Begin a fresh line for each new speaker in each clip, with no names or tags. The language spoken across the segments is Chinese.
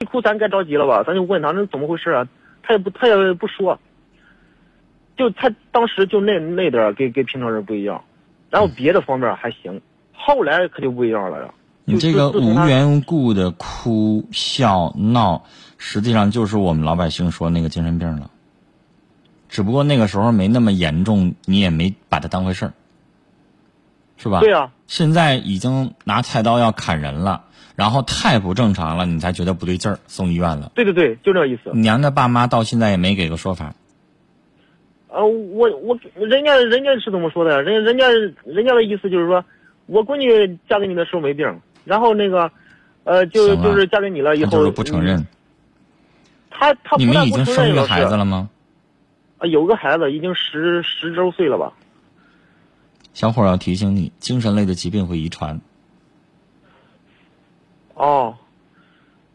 一哭咱该着急了吧？咱就问他那怎么回事啊？他也不他也不说，就他当时就那那点儿跟跟平常人不一样，然后别的方面还行，后来可就不一样了呀。
你这个无缘无故的哭笑闹，实际上就是我们老百姓说那个精神病了。只不过那个时候没那么严重，你也没把它当回事儿，是吧？
对呀。
现在已经拿菜刀要砍人了。然后太不正常了，你才觉得不对劲儿，送医院了。
对对对，就这意思。
娘的爸妈到现在也没给个说法。
呃，我我人家人家是怎么说的？人人家人家的意思就是说，我闺女嫁给你的时候没病，然后那个，呃，就就是嫁给你了以后，
就是不承认。
他他
你们已经生一个孩子了吗？
啊，有个孩子已经十十周岁了吧。
小伙儿要提醒你，精神类的疾病会遗传。
哦，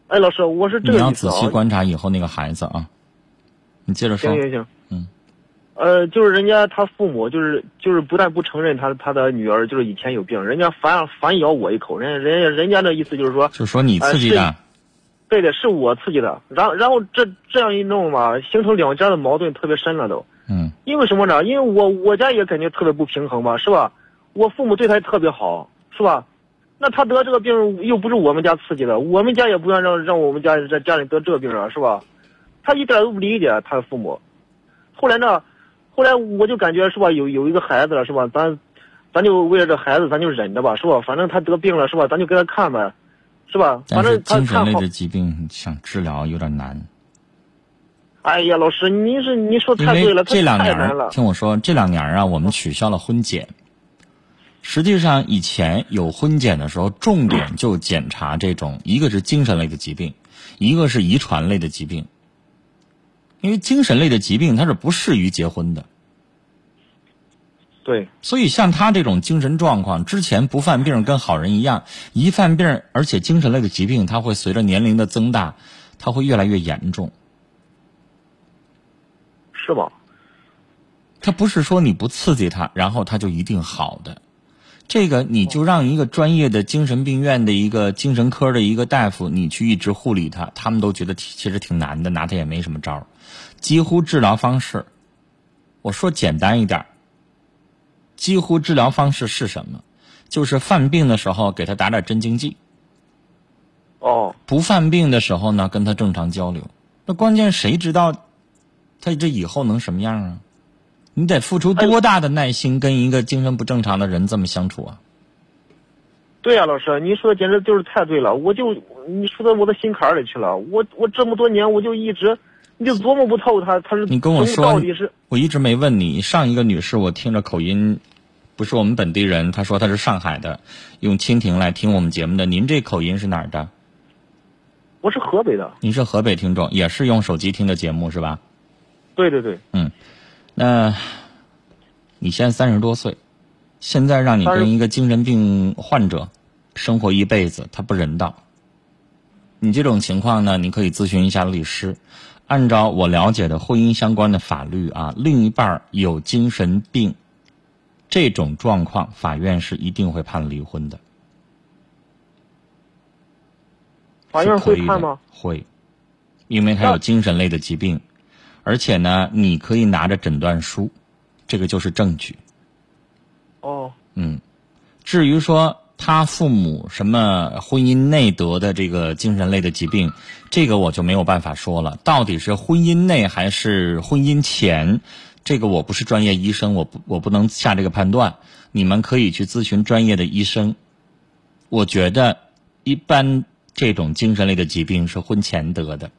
哎，老师，我是这个
你要仔细观察以后那个孩子啊，你接着说。
行行行，
嗯，
呃，就是人家他父母就是就是不但不承认他他的女儿就是以前有病，人家反反咬我一口，人家人家人家的意思就是说，
就说你刺激的，
对的，是我刺激的。然后然后这这样一弄嘛，形成两家的矛盾特别深了都。
嗯。
因为什么呢？因为我我家也感觉特别不平衡嘛，是吧？我父母对他特别好，是吧？那他得这个病又不是我们家刺激的，我们家也不愿让让我们家在家里得这个病啊，是吧？他一点都不理解他的父母。后来呢，后来我就感觉是吧，有有一个孩子了是吧？咱，咱就为了这孩子，咱就忍着吧，是吧？反正他得病了是吧？咱就给他看呗，是吧？反正他
精神类的疾病想治疗有点难。
哎呀，老师，你是你说太对了，
这两年听我说，这两年啊，我们取消了婚检。实际上，以前有婚检的时候，重点就检查这种，一个是精神类的疾病，一个是遗传类的疾病。因为精神类的疾病它是不适于结婚的。
对。
所以像他这种精神状况，之前不犯病跟好人一样，一犯病，而且精神类的疾病，它会随着年龄的增大，它会越来越严重。
是吧？
他不是说你不刺激他，然后他就一定好的。这个你就让一个专业的精神病院的一个精神科的一个大夫，你去一直护理他，他们都觉得其实挺难的，拿他也没什么招儿。几乎治疗方式，我说简单一点，几乎治疗方式是什么？就是犯病的时候给他打点镇静剂。
哦。
不犯病的时候呢，跟他正常交流。那关键谁知道，他这以后能什么样啊？你得付出多大的耐心跟一个精神不正常的人这么相处啊？
对呀，老师，你说的简直就是太对了，我就你说到我的心坎里去了。我我这么多年我就一直，你就琢磨不透他他是
你跟我说
到底是，
我一直没问你。上一个女士，我听着口音，不是我们本地人，她说她是上海的，用蜻蜓来听我们节目的。您这口音是哪儿的？
我是河北的。
您是河北听众，也是用手机听的节目是吧？
对对对。
嗯。那，你现在三十多岁，现在让你跟一个精神病患者生活一辈子，他不人道。你这种情况呢，你可以咨询一下律师。按照我了解的婚姻相关的法律啊，另一半有精神病这种状况，法院是一定会判离婚的。
法院会判吗？
会，因为他有精神类的疾病。而且呢，你可以拿着诊断书，这个就是证据。
哦。
嗯，至于说他父母什么婚姻内得的这个精神类的疾病，这个我就没有办法说了。到底是婚姻内还是婚姻前，这个我不是专业医生，我不我不能下这个判断。你们可以去咨询专业的医生。我觉得一般这种精神类的疾病是婚前得的，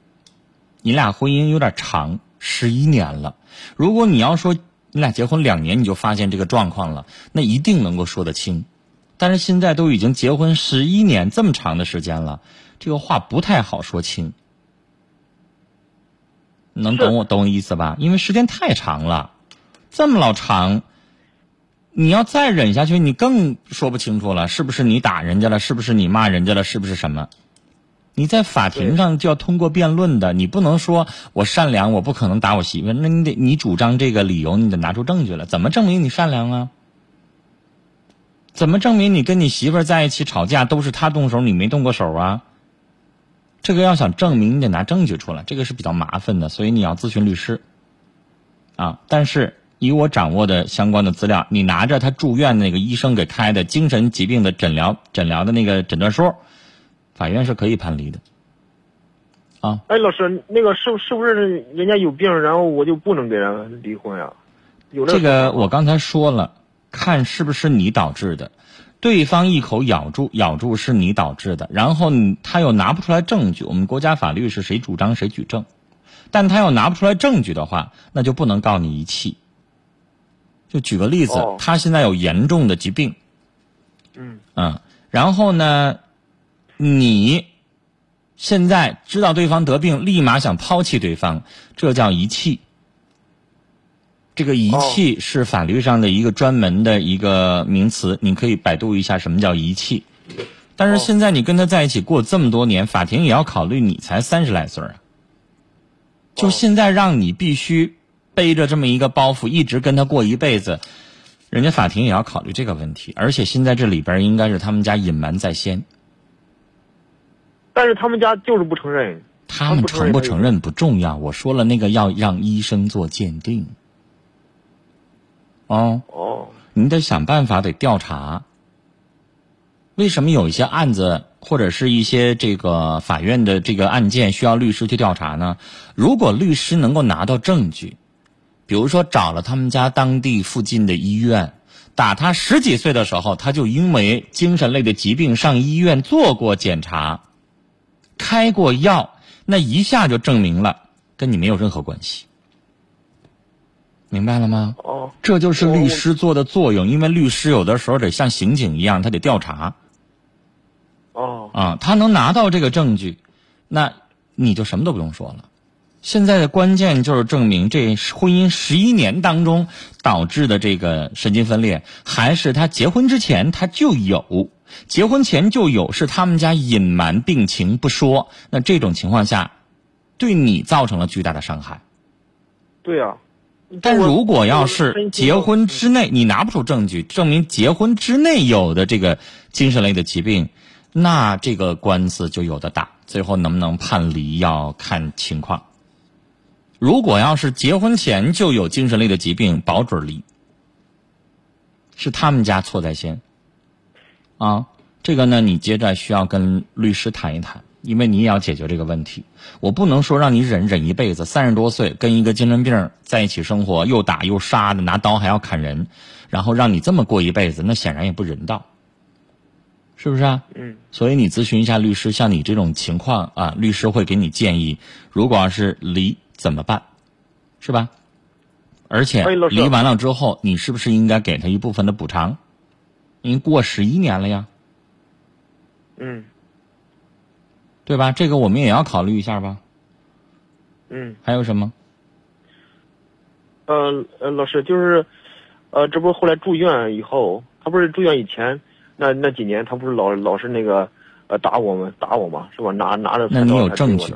你俩婚姻有点长。十一年了，如果你要说你俩结婚两年你就发现这个状况了，那一定能够说得清。但是现在都已经结婚十一年这么长的时间了，这个话不太好说清。能懂我懂我意思吧？因为时间太长了，这么老长，你要再忍下去，你更说不清楚了。是不是你打人家了？是不是你骂人家了？是不是什么？你在法庭上就要通过辩论的，你不能说我善良，我不可能打我媳妇。那你得你主张这个理由，你得拿出证据来。怎么证明你善良啊？怎么证明你跟你媳妇在一起吵架都是她动手，你没动过手啊？这个要想证明，你得拿证据出来，这个是比较麻烦的，所以你要咨询律师。啊，但是以我掌握的相关的资料，你拿着他住院那个医生给开的精神疾病的诊疗诊疗的那个诊断书，法院是可以判离的。啊，
哎，老师，那个是是不是人家有病，然后我就不能跟人离婚呀？有
这个我刚才说了，看是不是你导致的，对方一口咬住咬住是你导致的，然后他又拿不出来证据，我们国家法律是谁主张谁举证，但他要拿不出来证据的话，那就不能告你遗弃。就举个例子，他现在有严重的疾病，
嗯
嗯，然后呢，你。现在知道对方得病，立马想抛弃对方，这叫遗弃。这个遗弃是法律上的一个专门的一个名词，你可以百度一下什么叫遗弃。但是现在你跟他在一起过这么多年，法庭也要考虑你才三十来岁啊。就现在让你必须背着这么一个包袱，一直跟他过一辈子，人家法庭也要考虑这个问题。而且现在这里边应该是他们家隐瞒在先。
但是他们家就是不承认，
他们承不承认不重要。我说了，那个要让医生做鉴定。哦
哦，
你得想办法得调查。为什么有一些案子或者是一些这个法院的这个案件需要律师去调查呢？如果律师能够拿到证据，比如说找了他们家当地附近的医院，打他十几岁的时候他就因为精神类的疾病上医院做过检查。开过药，那一下就证明了跟你没有任何关系，明白了吗？
哦，
这就是律师做的作用，因为律师有的时候得像刑警一样，他得调查。
哦，
啊，他能拿到这个证据，那你就什么都不用说了。现在的关键就是证明这婚姻十一年当中导致的这个神经分裂，还是他结婚之前他就有。结婚前就有，是他们家隐瞒病情不说，那这种情况下，对你造成了巨大的伤害。
对啊，
但如果要是结婚之内你拿不出证据证明结婚之内有的这个精神类的疾病，那这个官司就有的打，最后能不能判离要看情况。如果要是结婚前就有精神类的疾病，保准离，是他们家错在先。啊，这个呢，你接着需要跟律师谈一谈，因为你也要解决这个问题。我不能说让你忍忍一辈子，三十多岁跟一个精神病在一起生活，又打又杀的，拿刀还要砍人，然后让你这么过一辈子，那显然也不人道，是不是啊？
嗯。
所以你咨询一下律师，像你这种情况啊，律师会给你建议，如果要是离怎么办，是吧？而且离完了之后，你是不是应该给他一部分的补偿？已经过十一年了呀，
嗯，
对吧？这个我们也要考虑一下吧。
嗯，
还有什么？
呃呃，老师就是，呃，这不是后来住院以后，他不是住院以前那那几年，他不是老老是那个呃打我们打我嘛，是吧？拿拿着
那你有证据？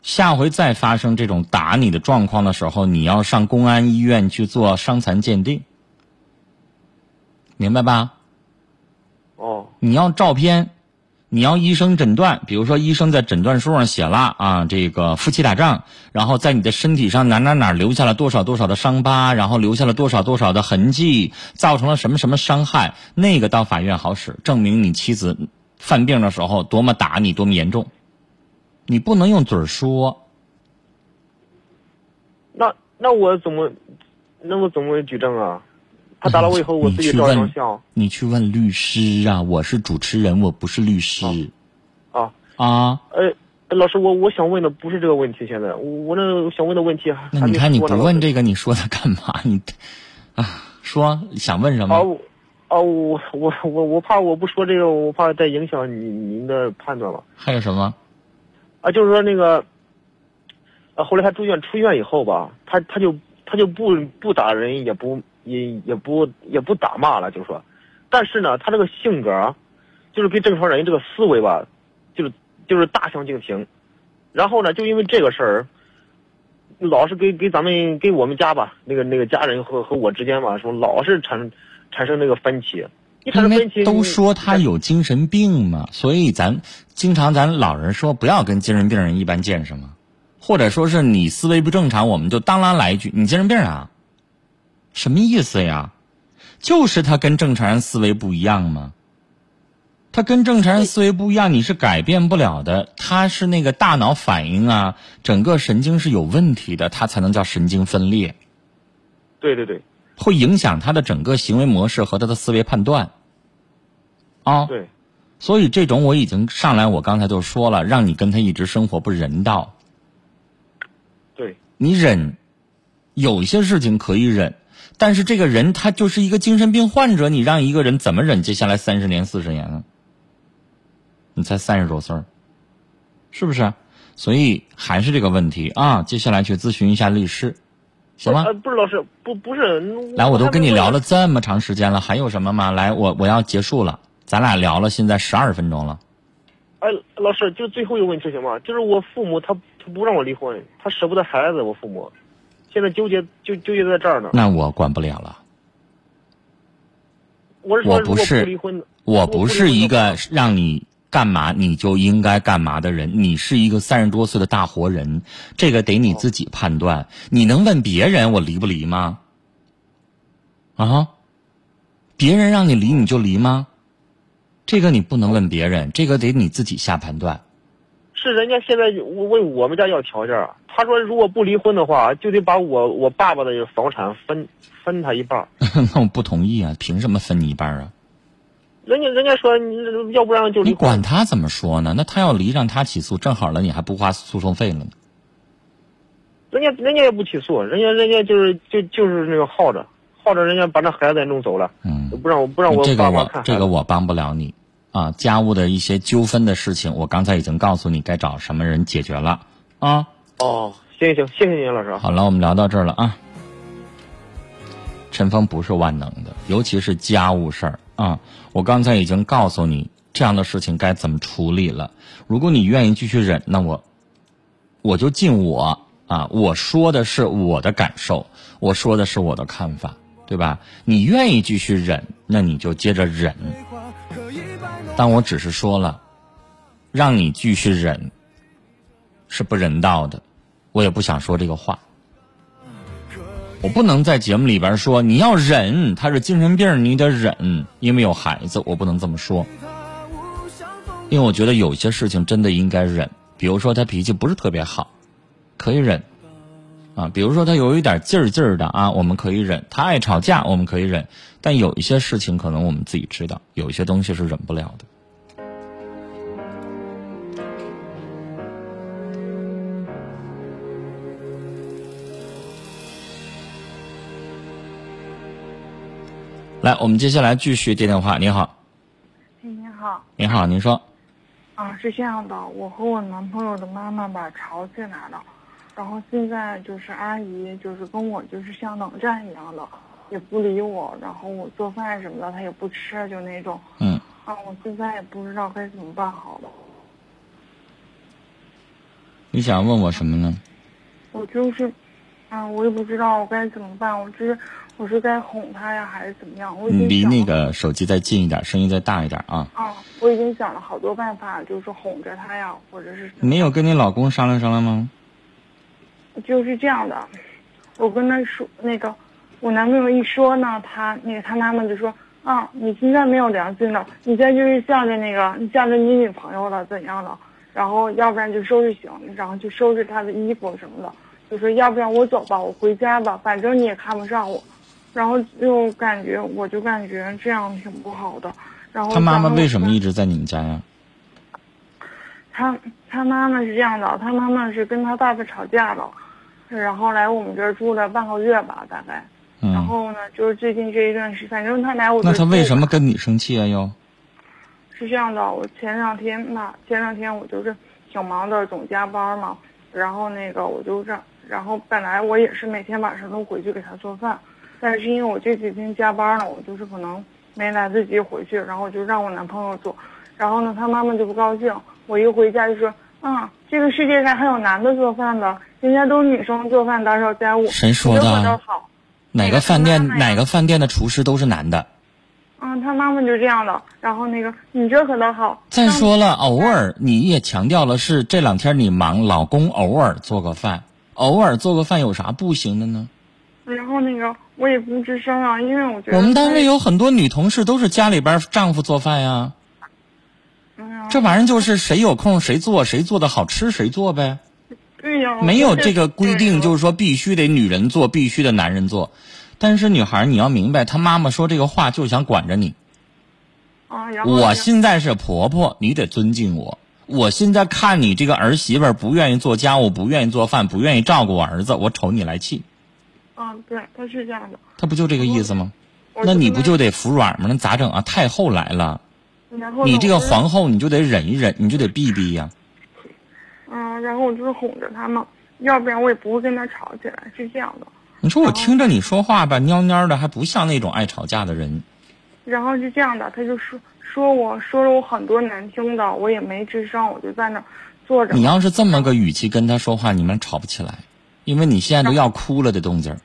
下回再发生这种打你的状况的时候，你要上公安医院去做伤残鉴定。明白吧？
哦，
你要照片，你要医生诊断，比如说医生在诊断书上写了啊，这个夫妻打仗，然后在你的身体上哪哪哪留下了多少多少的伤疤，然后留下了多少多少的痕迹，造成了什么什么伤害，那个到法院好使，证明你妻子犯病的时候多么打你，多么严重。你不能用嘴说。
那那我怎么，那我怎么举证啊？他打了我以后，我自己照张相。
你去问律师啊！我是主持人，我不是律师。
啊
啊！
呃，老师，我我想问的不是这个问题。现在我那想问的问题还
那你看你不问这个，你说他干嘛？你啊，说想问什么？
哦，哦，我我我我怕我不说这个，我怕再影响你您的判断了。
还有什么？
啊，就是说那个，啊，后来他住院出院以后吧，他他就他就不不打人，也不。也也不也不打骂了，就是说，但是呢，他这个性格，就是跟正常人这个思维吧，就是就是大相径庭。然后呢，就因为这个事儿，老是给给咱们给我们家吧，那个那个家人和和我之间吧，说老是产产生那个分歧。产
因为
生分歧，
都说他有精神病嘛，所以咱经常咱老人说不要跟精神病人一般见识嘛，或者说是你思维不正常，我们就当啷来一句你精神病啊，什么意思呀？就是他跟正常人思维不一样吗。他跟正常人思维不一样，你是改变不了的。他是那个大脑反应啊，整个神经是有问题的，他才能叫神经分裂。
对对对
会影响他的整个行为模式和他的思维判断。啊、
对，
所以这种我已经上来，我刚才就说了，让你跟他一直生活不人道。
对
你忍，有一些事情可以忍，但是这个人他就是一个精神病患者，你让一个人怎么忍接下来三十年、四十年呢？你才三十多岁儿是不是？所以还是这个问题啊，接下来去咨询一下律师，行吗？
呃，不是老师，不不是，
来，我都跟你聊了
了。
这么长时间了，还有什么吗？来，我我要结束了，咱俩聊了，现在十二分钟了。
哎，老师，就最后一个问题行吗？就是我父母他他不让我离婚，他舍不得孩子，我父母现在纠结就纠结在这儿呢。
那我管不了了，
我
不是我不是一个让你干嘛你就应该干嘛的人，你是一个三十多岁的大活人，这个得你自己判断。你能问别人我离不离吗？啊？别人让你离你就离吗？这个你不能问别人，这个得你自己下判断。
是人家现在问我们家要条件儿，他说如果不离婚的话，就得把我我爸爸的房产分分他一半儿。
那我不同意啊！凭什么分你一半啊？
人家人家说要不然就离
你。管他怎么说呢？那他要离，让他起诉，正好了，你还不花诉讼费了呢。
人家人家也不起诉，人家人家就是就就是那个耗着耗着，人家把那孩子也弄走了，
嗯，
不让我不让我
这个。我这个我帮不了你啊。家务的一些纠纷的事情，我刚才已经告诉你该找什么人解决了啊。
哦，行行，谢谢您，老师啊。
好了，我们聊到这儿了啊。陈峰不是万能的，尤其是家务事儿啊。我刚才已经告诉你这样的事情该怎么处理了。如果你愿意继续忍，那我我就尽我啊，我说的是我的感受，我说的是我的看法，对吧？你愿意继续忍，那你就接着忍。但我只是说了，让你继续忍是不人道的，我也不想说这个话。我不能在节目里边说你要忍，他是精神病，你得忍，因为有孩子，我不能这么说。因为我觉得有些事情真的应该忍，比如说他脾气不是特别好，可以忍，啊，比如说他有一点劲儿劲儿的啊，我们可以忍；他爱吵架，我们可以忍。但有一些事情可能我们自己知道，有一些东西是忍不了的。来，我们接下来继续接电话。你好，
哎，你好，
你好，您说，
啊，是这样的，我和我男朋友的妈妈吧吵起来了，然后现在就是阿姨就是跟我就是像冷战一样的，也不理我，然后我做饭什么的他也不吃，就那种，
嗯，
啊，我现在也不知道该怎么办好了，
你想问我什么呢？
我就是，啊，我也不知道我该怎么办，我是我是该哄他呀，还是怎么样？我已经
离那个手机再近一点，声音再大一点啊！
啊，我已经想了好多办法，就是哄着他呀，或者是
没有跟你老公商量商量吗？
就是这样的，我跟他说那个，我男朋友一说呢，他那个他妈妈就说啊，你现在没有良心了，你现在就是向着那个，你向着你女朋友了怎样的，然后要不然就收拾行李，然后就收拾他的衣服什么的，就说要不然我走吧，我回家吧，反正你也看不上我，然后就感觉我就感觉这样挺不好的，然后
他妈妈为什么一直在你们家呀？
他他妈妈是这样的，他妈妈是跟他爸爸吵架了，然后来我们这儿住了半个月吧，大概。然
嗯，
后呢，就是最近这一段时，反正他来我
那他为什么跟你生气啊？又？
是这样的，我前两天吧，前两天我就是挺忙的，总加班嘛。然后那个我就让，然后本来我也是每天晚上都回去给他做饭，但是因为我这几天加班了，我就是可能没来得及回去，然后我就让我男朋友做。然后呢，他妈妈就不高兴，我一回家就说，啊，这个世界上还有男的做饭的，人家都是女生做饭打扫家务。
谁说的。哪个饭店哪个饭店的厨师都是男的？
嗯，嗯，他妈妈就这样的。然后那个你这可倒好。
再说了，偶尔你也强调了是这两天你忙，老公偶尔做个饭，偶尔做个饭有啥不行的呢？
然后那个我也不吱声啊，因为我觉得
我们单位有很多女同事都是家里边丈夫做饭呀。
嗯，
这玩意儿就是谁有空谁做，谁做的好吃谁做呗，
对呀，
没有这个规定，就是
是
说必须得女人做，必须得男人做。但是女孩儿你要明白，她妈妈说这个话就是想管着你。我现在是婆婆，你得尊敬我。我现在看你这个儿媳妇儿不愿意做家务，不愿意做饭，不愿意照顾我儿子，我瞅你来气，
嗯，对，他是这样的。
他不就这个意思吗？那你不就得服软吗？那咋整啊？太后来了，你这个皇后你就得忍一忍，你就得避避呀。
嗯，然后我就是哄着他嘛，要不然我也不会跟他吵起来，是这样的。
你说我听着你说话吧，蔫蔫的，还不像那种爱吵架的人。
然后是这样的，他就说说我说了我很多难听的，我也没吱声，我就在那儿坐着。
你要是这么个语气跟他说话，你们吵不起来，因为你现在都要哭了的动静儿。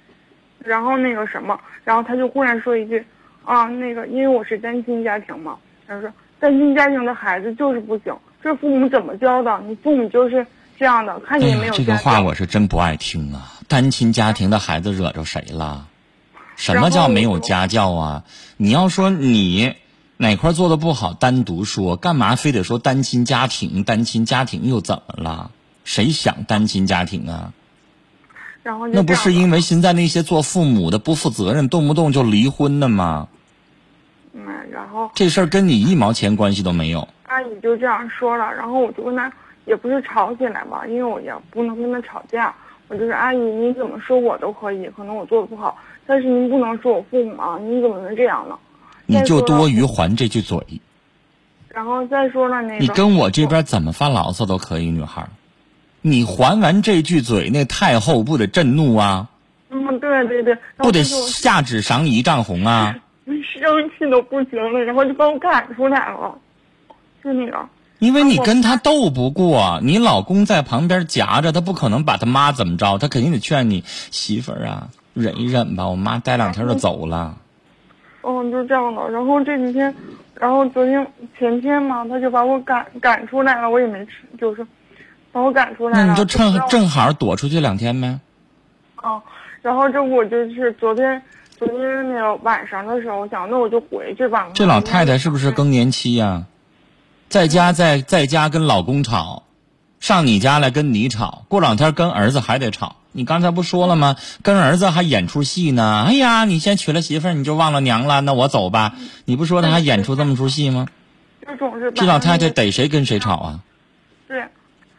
然后那个什么，然后他就忽然说一句，啊，那个因为我是单亲家庭嘛，他说单亲家庭的孩子就是不行，这父母怎么教的？你父母就是这样的，看你也没，有
这个。话我是真不爱听啊！单亲家庭的孩子惹着谁了？什么叫没有家教啊？你要说你哪块做的不好，单独说，干嘛非得说单亲家庭？单亲家庭又怎么了？谁想单亲家庭啊？
然后
那不是因为现在那些做父母的不负责任，动不动就离婚的吗？
嗯，然后
这事儿跟你一毛钱关系都没有。
阿姨就这样说了，然后我就问他也不是吵起来嘛，因为我也不能跟他吵架，我就是阿姨你怎么说我都可以，可能我做的不好，但是您不能说我父母啊，你怎么能这样呢？
你就多余还这句嘴。
然后再说了那个，
你跟我这边怎么发牢骚都可以，女孩。你还完这句嘴，那太后不得震怒啊？
嗯，对对对，
不得下旨赏你一丈红啊？
生气都不行了，然后就把我赶出来了，就那个，
因为你跟他斗不过，你老公在旁边夹着，他不可能把他妈怎么着，他肯定得劝你媳妇儿啊，忍一忍吧，我妈待两天就走了。
嗯，就这样的。然后这几天，然后昨天前天嘛，他就把我赶赶出来了，我也没吃，就是把我赶出来了。
那你就
趁
正正好躲出去两天呗。
啊，然后这不我就是昨天昨天那个晚上的时候，我想那我就回去吧。
这老太太是不是更年期呀、在家在在家跟老公吵，上你家来跟你吵，过两天跟儿子还得吵。你刚才不说了吗？跟儿子还演出戏呢。哎呀，你先娶了媳妇儿你就忘了娘了，那我走吧。你不说他还演出这么出戏吗？
这种是
这老太太逮谁跟谁吵啊？
对，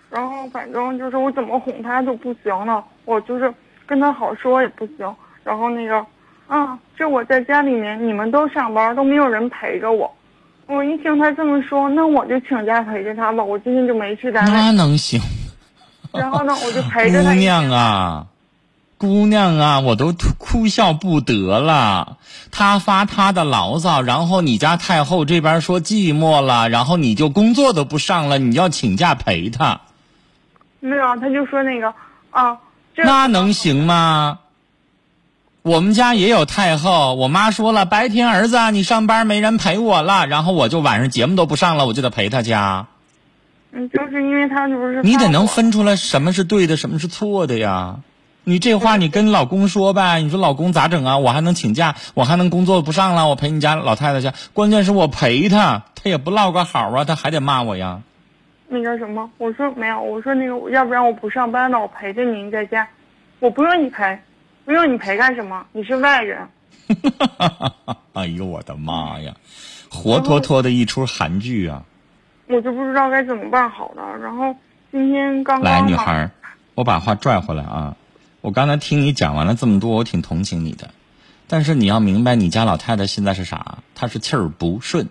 然后反正就是我怎么哄她都不行了，我就是跟她好说也不行。然后那个，啊，这我在家里面，你们都上班，都没有人陪着我。我一听他这么说，那我就请假陪着他吧。我今天就没去单位那，
能行？
然后呢，我就陪着他。
姑娘，啊，姑娘啊，我都哭哭笑不得了。他发他的牢骚，然后你家太后这边说寂寞了，然后你就工作都不上了，你要请假陪她，
没有，他就说那个，啊，
那能行吗？我们家也有太后，我妈说了，白天儿子啊你上班没人陪我了，然后我就晚上节目都不上了，我就得陪她家。
嗯，就是因为他就不是
你得能分出来什么是对的，什么是错的呀。你这话你跟老公说呗，你说老公咋整啊？我还能请假，我还能工作不上了，我陪你家老太太去。关键是我陪她，她也不唠个好啊，她还得骂我呀。
那个什么，我说没有，我说那个，要不然我不上班了，我陪着您在家，我不用你陪，不用你陪干什么？你是外人。
哎呦我的妈呀，活脱脱的一出韩剧啊！
我就不知道该怎么办好了。然后今天刚
来，女孩儿，我把话拽回来啊。我刚才听你讲完了这么多，我挺同情你的，但是你要明白，你家老太太现在是啥？她是气儿不顺。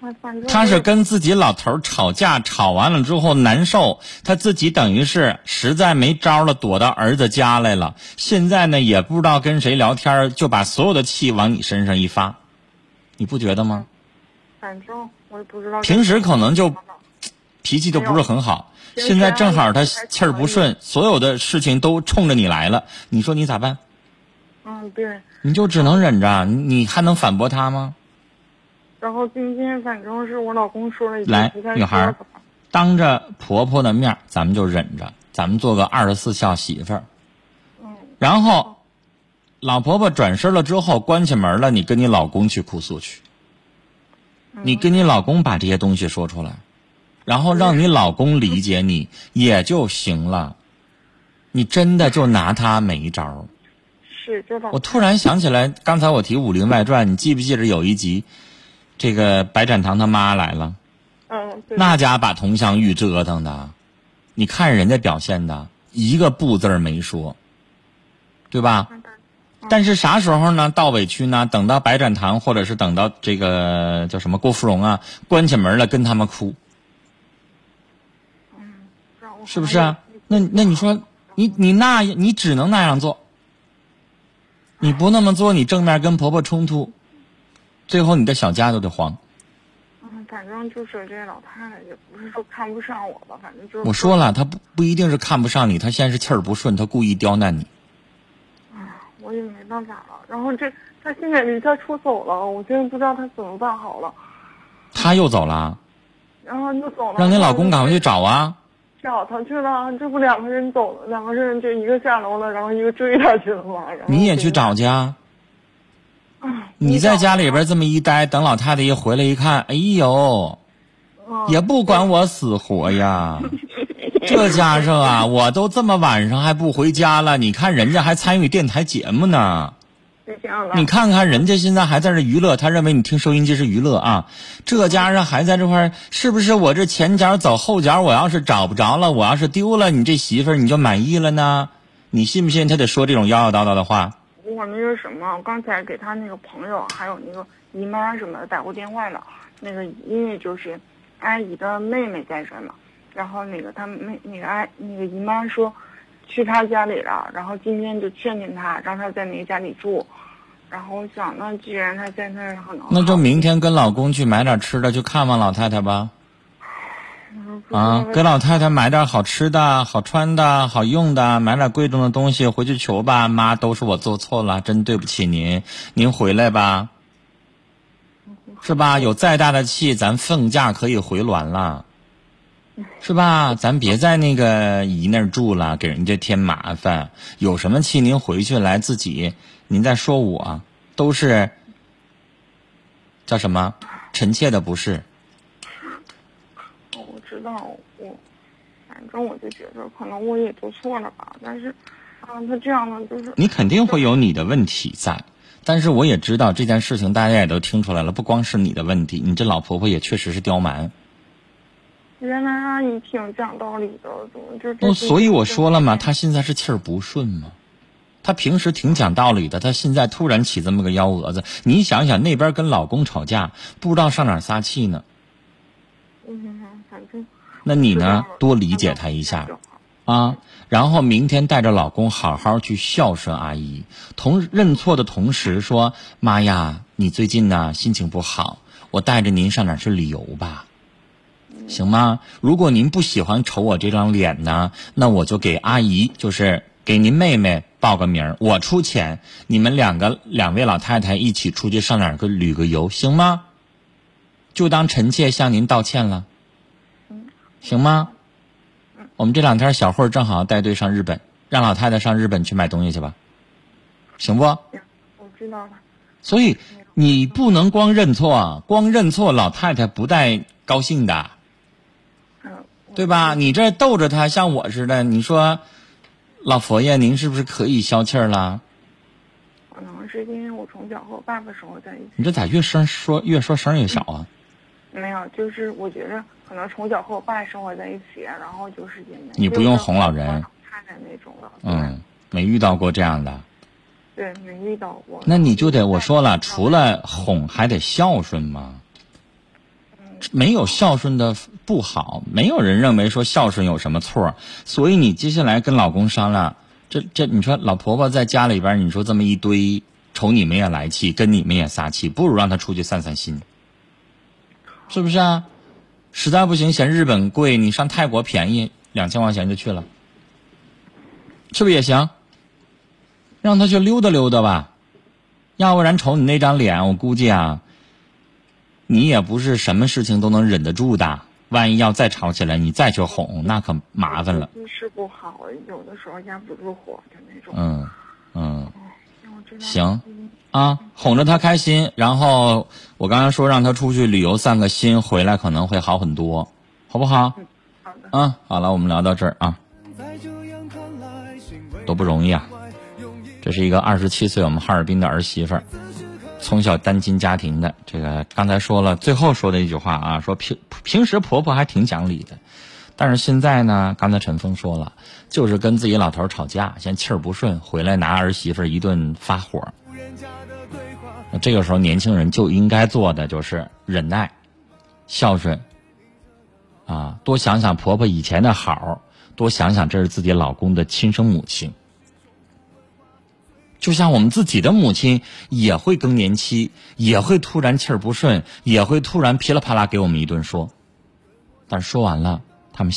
哎反正
她是跟自己老头儿吵架，吵完了之后难受，他自己等于是实在没招了，躲到儿子家来了。现在呢，也不知道跟谁聊天，就把所有的气往你身上一发，你不觉得吗？
反正我也不知道。
平时可能就脾气就不是很好，现在正好
他
气儿不顺，所有的事情都冲着你来了，你说你咋办？
嗯，嗯，对。
你就只能忍着，你你还能反驳他吗？
然后今天反正是我老公说了一句
来女孩当着婆婆的面，咱们就忍着，咱们做个二十四孝媳妇儿。
嗯
然后，老婆婆转身了之后，关起门了，你跟你老公去哭诉去。你跟你老公把这些东西说出来，然后让你老公理解你也就行了。你真的就拿他没招儿。
是知道
我突然想起来，刚才我提《武林外传》，你记不记得有一集，这个白展堂他妈来了，
嗯
那家把佟湘玉折腾的，你看人家表现的，一个不字儿没说，对吧？但是啥时候呢？到委屈呢？等到白展堂，或者是等到这个叫什么郭芙蓉啊，关起门来跟他们哭，是不是啊？那那你说，你你那你只能那样做，你不那么做，你正面跟婆婆冲突，最后你的小家都得黄。
嗯，反正就是这老太太也不是说看不上我吧，反正就是
我说了，她不不一定是看不上你，她现在是气儿不顺，她故意刁难你。
我也没办法了。然后这她现在离家出走了，我现在不知道她怎么办好了。
她又走了，
然后就走了，
让你老公赶快去找啊！
找他去了，这不两个人走了，两个人就一个下楼了，然后一个追他去了嘛。然后
你也去找去啊！
啊，
你在家里边这么一待，等老太太一回来一看，哎呦，
嗯
也不管我死活呀。这家上啊，我都这么晚上还不回家了，你看人家还参与电台节目呢。你看看人家现在还在这娱乐，他认为你听收音机是娱乐啊。这家上还在这块儿，是不是我这前脚走后脚？我要是找不着了，我要是丢了，你这媳妇儿你就满意了呢？你信不信他得说这种妖妖叨叨的话？
我那是什么，我刚才给他那个朋友还有那个姨妈什么的打过电话了，那个因为就是阿姨的妹妹在这儿嘛，然后那个他妹那个阿那个姨妈说去他家里了，然后今天就劝劝他，让他在那个家里住。然后我想，那既然他在那儿可能
那就明天跟老公去买点吃的，去看望老太太吧。啊，给老太太买点好吃的、好穿的、好用的，买点贵重的东西回去求吧。妈，都是我做错了，真对不起您，您回来吧，是吧？有再大的气，咱凤嫁可以回銮了，是吧？咱别在那个姨那儿住了，给人家添麻烦。有什么气，您回去来自己，您再说我，都是叫什么臣妾的不是。
我知道，我反正我就觉得可能我也做错了吧，但是啊，他这样的，就是
你肯定会有你的问题在，但是我也知道这件事情，大家也都听出来了，不光是你的问题，你这老婆婆也确实是刁蛮。
原来阿姨挺讲道理的，怎么就这
哦，所以我说了嘛，她现在是气儿不顺嘛。她平时挺讲道理的，她现在突然起这么个幺蛾子，你想想那边跟老公吵架，不知道上哪撒气呢。
嗯，反正
那你呢，多理解她一下啊。然后明天带着老公好好去孝顺阿姨，同认错的同时说：“妈呀，你最近呢心情不好，我带着您上哪儿去旅游吧。”行吗？如果您不喜欢瞅我这张脸呢，那我就给阿姨，就是给您妹妹报个名我出钱，你们两个两位老太太一起出去上哪儿个旅个游，行吗？就当臣妾向您道歉了，行吗？我们这两天小慧儿正好带队上日本，让老太太上日本去买东西去吧，行不？
我知道了。
所以你不能光认错，光认错老太太不带高兴的。
嗯，
对吧？你这逗着她，像我似的，你说，老佛爷，您是不是可以消气儿了？
可能是因为我从小和我爸爸生活在一起，
你这咋越声说越说声越小啊？
没有，就是我觉着可能从小和我爸生活在一起，然后就是因为
你不用哄老人嗯，没遇到过这样的，
对，没遇到过。
那你就得我说了，除了哄还得孝顺嘛。没有孝顺的不好，没有人认为说孝顺有什么错儿，所以你接下来跟老公商量，这这你说老婆婆在家里边，你说这么一堆，瞅你们也来气，跟你们也撒气，不如让她出去散散心，是不是啊？实在不行，嫌日本贵，你上泰国便宜，两千块钱就去了，是不是也行？让他去溜达溜达吧。要不然瞅你那张脸，我估计啊，你也不是什么事情都能忍得住的。万一要再吵起来，你再去哄，那可麻烦了。
姿势不好，有的时候压不住火的那种。
嗯嗯，行啊，哄着他开心，然后我刚才说让他出去旅游散个心，回来可能会好很多，好不好？
好的。
啊，好了，我们聊到这儿啊，多不容易啊！这是一个二十七岁我们哈尔滨的儿媳妇儿，从小单亲家庭的。这个刚才说了，最后说的一句话啊，说平平时婆婆还挺讲理的，但是现在呢，刚才陈峰说了，就是跟自己老头吵架，现在气儿不顺，回来拿儿媳妇一顿发火。那这个时候，年轻人就应该做的就是忍耐、孝顺，啊，多想想婆婆以前的好，多想想这是自己老公的亲生母亲。就像我们自己的母亲也会更年期，也会突然气儿不顺，也会突然噼里啪啦给我们一顿说，但说完了，他们。